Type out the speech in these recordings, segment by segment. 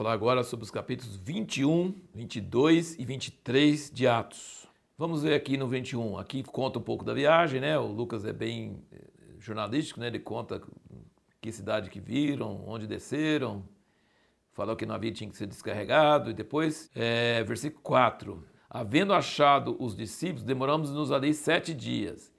falar agora sobre os capítulos 21, 22 e 23 de Atos. Vamos ver aqui no 21. Aqui conta um pouco da viagem, né? O Lucas é bem eh, jornalístico, né? Ele conta que cidade que viram, onde desceram, falou que o navio tinha que ser descarregado e depois, é, versículo 4. Havendo achado os discípulos, demoramos-nos ali sete dias.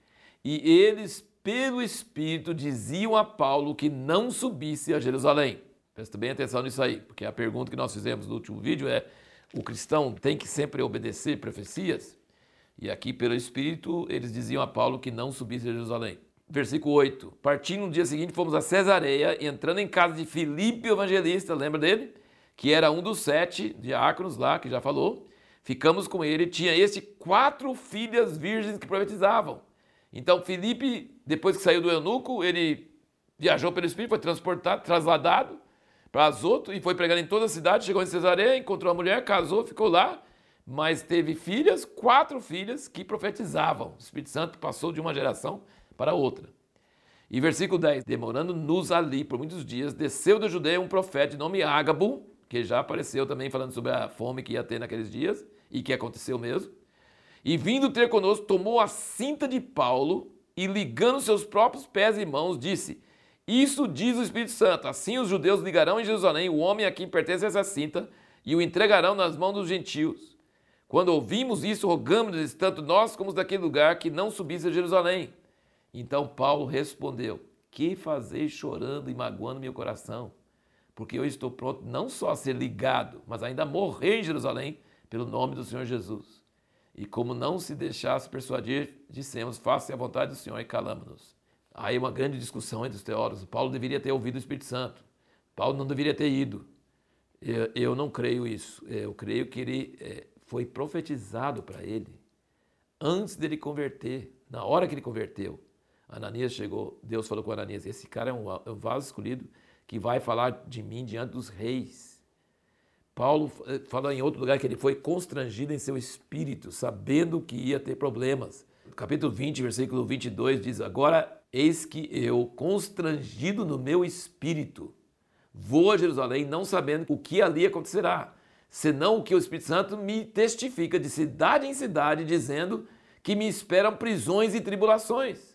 E eles, pelo Espírito, diziam a Paulo que não subisse a Jerusalém. Presta bem atenção nisso aí, porque a pergunta que nós fizemos no último vídeo é: o cristão tem que sempre obedecer profecias? E aqui, pelo Espírito, eles diziam a Paulo que não subisse a Jerusalém. Versículo 8: Partindo no dia seguinte, fomos a Cesareia, entrando em casa de Filipe, evangelista, lembra dele? Que era um dos sete diáconos lá, que já falou. Ficamos com ele, tinha este quatro filhas virgens que profetizavam. Então, Filipe, depois que saiu do eunuco, ele viajou pelo Espírito, foi transportado, trasladado para Azoto e foi pregando em toda a cidade. Chegou em Cesareia, encontrou a mulher, casou, ficou lá, mas teve filhas, quatro filhas que profetizavam. O Espírito Santo passou de uma geração para outra. E versículo 10: Demorando-nos ali por muitos dias, desceu da Judeia um profeta de nome Ágabo, que já apareceu também falando sobre a fome que ia ter naqueles dias e que aconteceu mesmo. E vindo ter conosco, tomou a cinta de Paulo e ligando seus próprios pés e mãos, disse: isso diz o Espírito Santo. Assim os judeus ligarão em Jerusalém o homem a quem pertence essa cinta e o entregarão nas mãos dos gentios. Quando ouvimos isso, rogamos-lhes, tanto nós como os daquele lugar, que não subisse a Jerusalém. Então Paulo respondeu: Que fazeis chorando e magoando meu coração? Porque eu estou pronto não só a ser ligado, mas ainda a morrer em Jerusalém pelo nome do Senhor Jesus. E como não se deixasse persuadir, dissemos: Faça a vontade do Senhor e calamos-nos. Aí uma grande discussão entre os teólogos. Paulo deveria ter ouvido o Espírito Santo. Paulo não deveria ter ido. Eu, eu não creio isso. Eu creio que ele é, foi profetizado para ele antes dele converter. Na hora que ele converteu, Ananias chegou, Deus falou com Ananias: Esse cara é um, é um vaso escolhido que vai falar de mim diante dos reis. Paulo eh, fala em outro lugar que ele foi constrangido em seu espírito, sabendo que ia ter problemas. Capítulo 20, versículo 22 diz: Agora Eis que eu, constrangido no meu espírito, vou a Jerusalém não sabendo o que ali acontecerá, senão o que o Espírito Santo me testifica de cidade em cidade, dizendo que me esperam prisões e tribulações.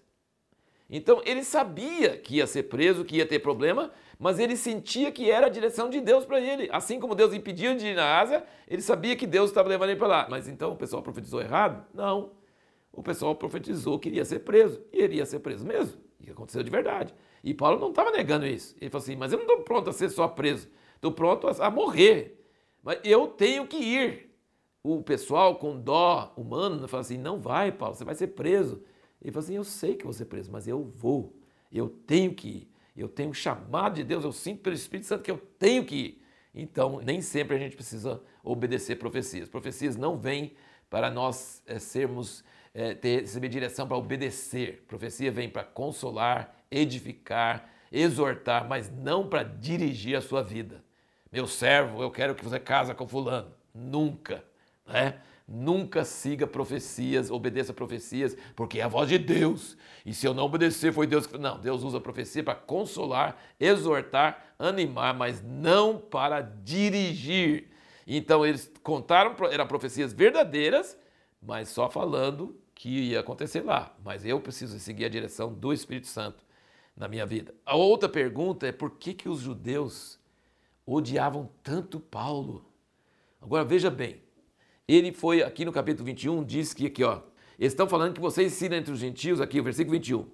Então ele sabia que ia ser preso, que ia ter problema, mas ele sentia que era a direção de Deus para ele. Assim como Deus impediu de ir na Ásia, ele sabia que Deus estava levando ele para lá. Mas então o pessoal profetizou errado? Não o pessoal profetizou que iria ser preso. E ele ia ser preso mesmo. E aconteceu de verdade. E Paulo não estava negando isso. Ele falou assim: Mas eu não estou pronto a ser só preso. Estou pronto a, a morrer. Mas eu tenho que ir. O pessoal com dó humano fala assim: Não vai, Paulo, você vai ser preso. Ele falou assim: Eu sei que vou ser preso, mas eu vou. Eu tenho que ir. Eu tenho um chamado de Deus. Eu sinto pelo Espírito Santo que eu tenho que ir. Então, nem sempre a gente precisa obedecer profecias. Profecias não vêm para nós é, sermos é, ter, receber direção para obedecer. Profecia vem para consolar, edificar, exortar, mas não para dirigir a sua vida. Meu servo, eu quero que você casa com fulano. Nunca, né? Nunca siga profecias, obedeça profecias, porque é a voz de Deus. E se eu não obedecer, foi Deus que. Não, Deus usa a profecia para consolar, exortar, animar, mas não para dirigir. Então eles contaram, eram profecias verdadeiras, mas só falando que ia acontecer lá, mas eu preciso seguir a direção do Espírito Santo na minha vida. A outra pergunta é por que, que os judeus odiavam tanto Paulo? Agora veja bem, ele foi aqui no capítulo 21, diz que aqui, ó, estão falando que vocês ensinam entre os gentios, aqui o versículo 21,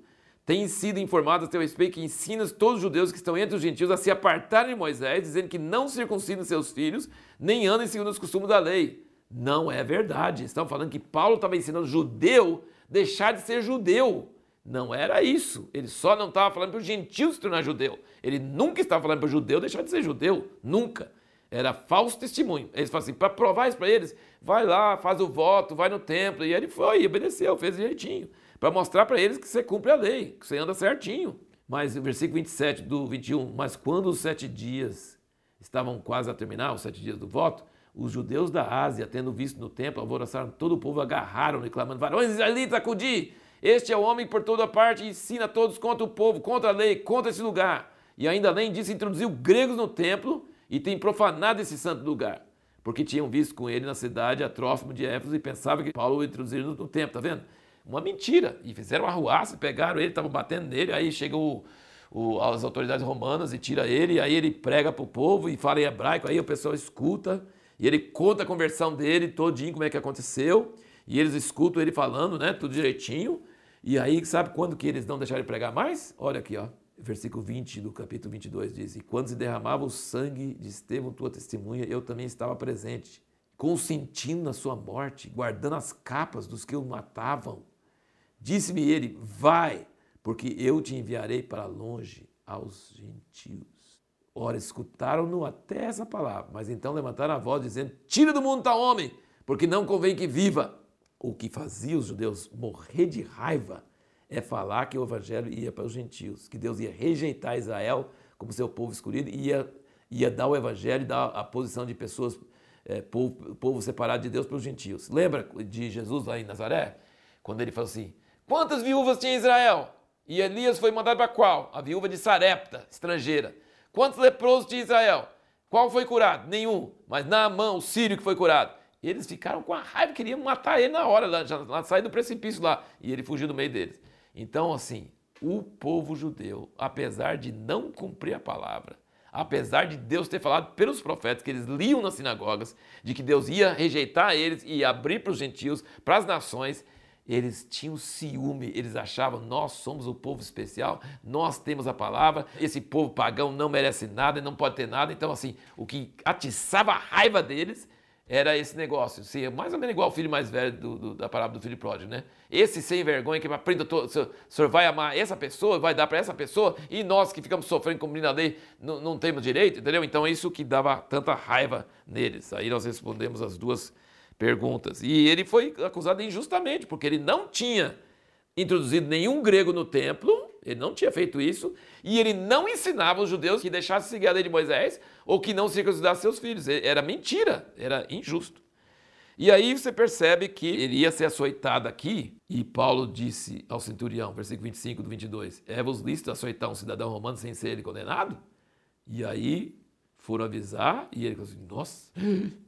têm sido informados a teu respeito que ensinas todos os judeus que estão entre os gentios a se apartarem de Moisés, dizendo que não circuncidam seus filhos, nem andem segundo os costumes da lei. Não é verdade. Estão falando que Paulo estava ensinando judeu deixar de ser judeu. Não era isso. Ele só não estava falando para o gentil se tornar judeu. Ele nunca estava falando para o judeu deixar de ser judeu. Nunca. Era falso testemunho. Eles falam assim, para provar isso para eles, vai lá, faz o voto, vai no templo. E ele foi, obedeceu, fez direitinho. Para mostrar para eles que você cumpre a lei, que você anda certinho. Mas o versículo 27 do 21, mas quando os sete dias estavam quase a terminar, os sete dias do voto, os judeus da Ásia, tendo visto no templo, alvoroçaram todo o povo, agarraram-no, clamando: Varões israelitas, acudi! Este é o homem por toda parte, ensina todos contra o povo, contra a lei, contra esse lugar. E ainda além disso, introduziu gregos no templo e tem profanado esse santo lugar, porque tinham visto com ele na cidade a Trófimo de Éfeso e pensavam que Paulo introduziria no templo, tá vendo? Uma mentira. E fizeram arruaça, pegaram ele, estavam batendo nele, aí chega o, o, as autoridades romanas e tira ele, aí ele prega para o povo e fala em hebraico, aí o pessoal escuta, e ele conta a conversão dele todinho, como é que aconteceu, e eles escutam ele falando, né, tudo direitinho, e aí sabe quando que eles não deixaram ele pregar mais? Olha aqui, ó, versículo 20 do capítulo 22 diz, e quando se derramava o sangue de Estevão, tua testemunha, eu também estava presente, consentindo na sua morte, guardando as capas dos que o matavam. Disse-me ele, vai, porque eu te enviarei para longe aos gentios. Ora, escutaram-no até essa palavra, mas então levantaram a voz, dizendo: Tira do mundo tal homem, porque não convém que viva. O que fazia os judeus morrer de raiva é falar que o evangelho ia para os gentios, que Deus ia rejeitar Israel como seu povo escolhido e ia, ia dar o evangelho, dar a posição de pessoas, é, povo, povo separado de Deus para os gentios. Lembra de Jesus lá em Nazaré? Quando ele falou assim: Quantas viúvas tinha Israel? E Elias foi mandado para qual? A viúva de Sarepta, estrangeira. Quantos leprosos tinha Israel? Qual foi curado? Nenhum. Mas Naamã, o sírio que foi curado. Eles ficaram com a raiva, queriam matar ele na hora, lá, já, lá sair do precipício lá. E ele fugiu do meio deles. Então, assim, o povo judeu, apesar de não cumprir a palavra, apesar de Deus ter falado pelos profetas que eles liam nas sinagogas, de que Deus ia rejeitar eles e abrir para os gentios, para as nações, eles tinham ciúme, eles achavam, nós somos o povo especial, nós temos a palavra, esse povo pagão não merece nada, não pode ter nada. Então, assim, o que atiçava a raiva deles era esse negócio, assim, mais ou menos igual o filho mais velho do, do, da palavra do filho pródigo, né? Esse sem vergonha que aprenda o senhor vai amar essa pessoa, vai dar para essa pessoa, e nós que ficamos sofrendo cumprindo a lei não, não temos direito, entendeu? Então, isso que dava tanta raiva neles. Aí nós respondemos as duas perguntas. E ele foi acusado injustamente, porque ele não tinha introduzido nenhum grego no templo, ele não tinha feito isso, e ele não ensinava os judeus que deixassem seguir a lei de Moisés ou que não circuncidassem seus filhos. Era mentira, era injusto. E aí você percebe que ele ia ser açoitado aqui, e Paulo disse ao centurião, versículo 25 do 22, é-vos lícito açoitar um cidadão romano sem ser ele condenado? E aí foram avisar e ele falou assim: Nossa,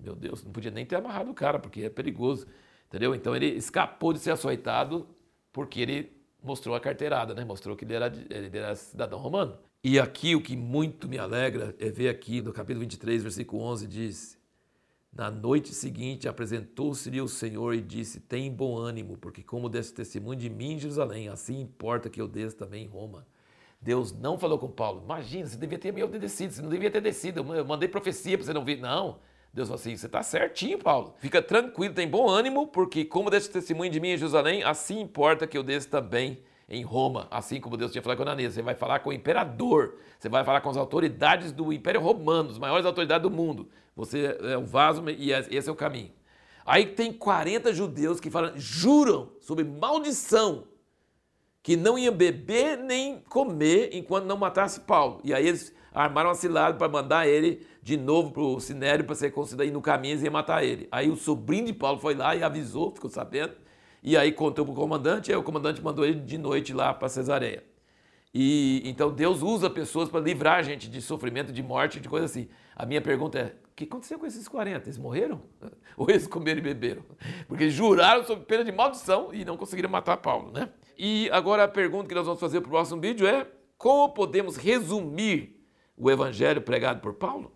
meu Deus, não podia nem ter amarrado o cara, porque é perigoso. Entendeu? Então ele escapou de ser açoitado porque ele mostrou a carteirada, né? Mostrou que ele era, ele era cidadão romano. E aqui o que muito me alegra é ver aqui no capítulo 23, versículo 11, diz: Na noite seguinte apresentou-se-lhe o Senhor e disse: Tem bom ânimo, porque como desse testemunho de mim em Jerusalém, assim importa que eu desça também em Roma. Deus não falou com Paulo. Imagina, você devia ter me obedecido, você não devia ter descido. Eu mandei profecia para você não vir. Não. Deus falou assim: você está certinho, Paulo. Fica tranquilo, tem bom ânimo, porque como desse testemunho de mim em Jerusalém, assim importa que eu desça também em Roma, assim como Deus tinha falado com Ananias. Você vai falar com o imperador, você vai falar com as autoridades do Império Romano, as maiores autoridades do mundo. Você é o vaso e esse é o caminho. Aí tem 40 judeus que falam, juram sobre maldição que não ia beber nem comer enquanto não matasse Paulo. E aí eles armaram uma cilada para mandar ele de novo para o Sinério para ser considerado no caminho iam matar ele. Aí o sobrinho de Paulo foi lá e avisou, ficou sabendo, e aí contou para o comandante, e aí o comandante mandou ele de noite lá para Cesareia. E então Deus usa pessoas para livrar a gente de sofrimento, de morte, de coisa assim. A minha pergunta é: o que aconteceu com esses 40? Eles morreram? Ou eles comeram e beberam? Porque juraram sob pena de maldição e não conseguiram matar Paulo, né? E agora a pergunta que nós vamos fazer para o próximo vídeo é: como podemos resumir o evangelho pregado por Paulo?